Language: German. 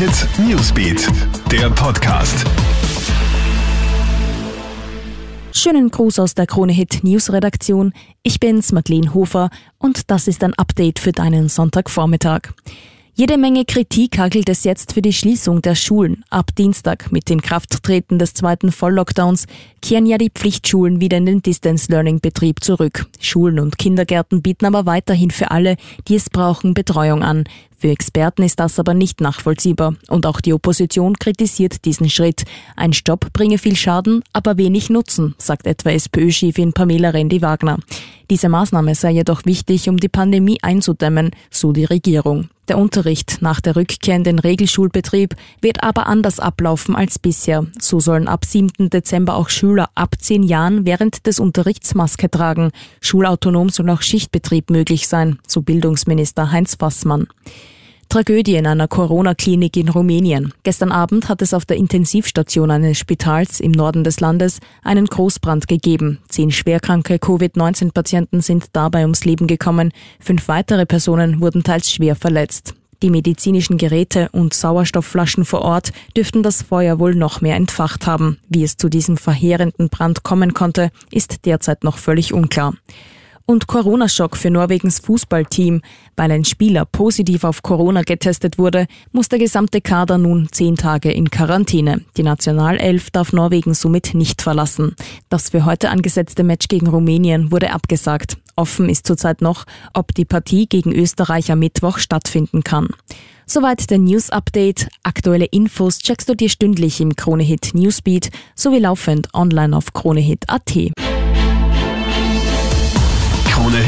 Hit Newsbeat, der Podcast. Schönen Gruß aus der Krone Hit News Redaktion. Ich bin's, Madeleine Hofer, und das ist ein Update für deinen Sonntagvormittag. Jede Menge Kritik hagelt es jetzt für die Schließung der Schulen. Ab Dienstag mit dem Krafttreten des zweiten Volllockdowns kehren ja die Pflichtschulen wieder in den Distance Learning Betrieb zurück. Schulen und Kindergärten bieten aber weiterhin für alle, die es brauchen, Betreuung an. Für Experten ist das aber nicht nachvollziehbar und auch die Opposition kritisiert diesen Schritt. Ein Stopp bringe viel Schaden, aber wenig Nutzen, sagt etwa SPÖ-Chefin Pamela Rendi-Wagner. Diese Maßnahme sei jedoch wichtig, um die Pandemie einzudämmen, so die Regierung. Der Unterricht nach der Rückkehr in den Regelschulbetrieb wird aber anders ablaufen als bisher. So sollen ab 7. Dezember auch Schüler ab 10 Jahren während des Unterrichts Maske tragen. Schulautonom soll auch Schichtbetrieb möglich sein, so Bildungsminister Heinz Fassmann. Tragödie in einer Corona-Klinik in Rumänien. Gestern Abend hat es auf der Intensivstation eines Spitals im Norden des Landes einen Großbrand gegeben. Zehn schwerkranke Covid-19-Patienten sind dabei ums Leben gekommen. Fünf weitere Personen wurden teils schwer verletzt. Die medizinischen Geräte und Sauerstoffflaschen vor Ort dürften das Feuer wohl noch mehr entfacht haben. Wie es zu diesem verheerenden Brand kommen konnte, ist derzeit noch völlig unklar und Corona-Schock für Norwegens Fußballteam. Weil ein Spieler positiv auf Corona getestet wurde, muss der gesamte Kader nun zehn Tage in Quarantäne. Die Nationalelf darf Norwegen somit nicht verlassen. Das für heute angesetzte Match gegen Rumänien wurde abgesagt. Offen ist zurzeit noch, ob die Partie gegen Österreich am Mittwoch stattfinden kann. Soweit der News Update. Aktuelle Infos checkst du dir stündlich im Kronehit Newsbeat sowie laufend online auf kronehit.at.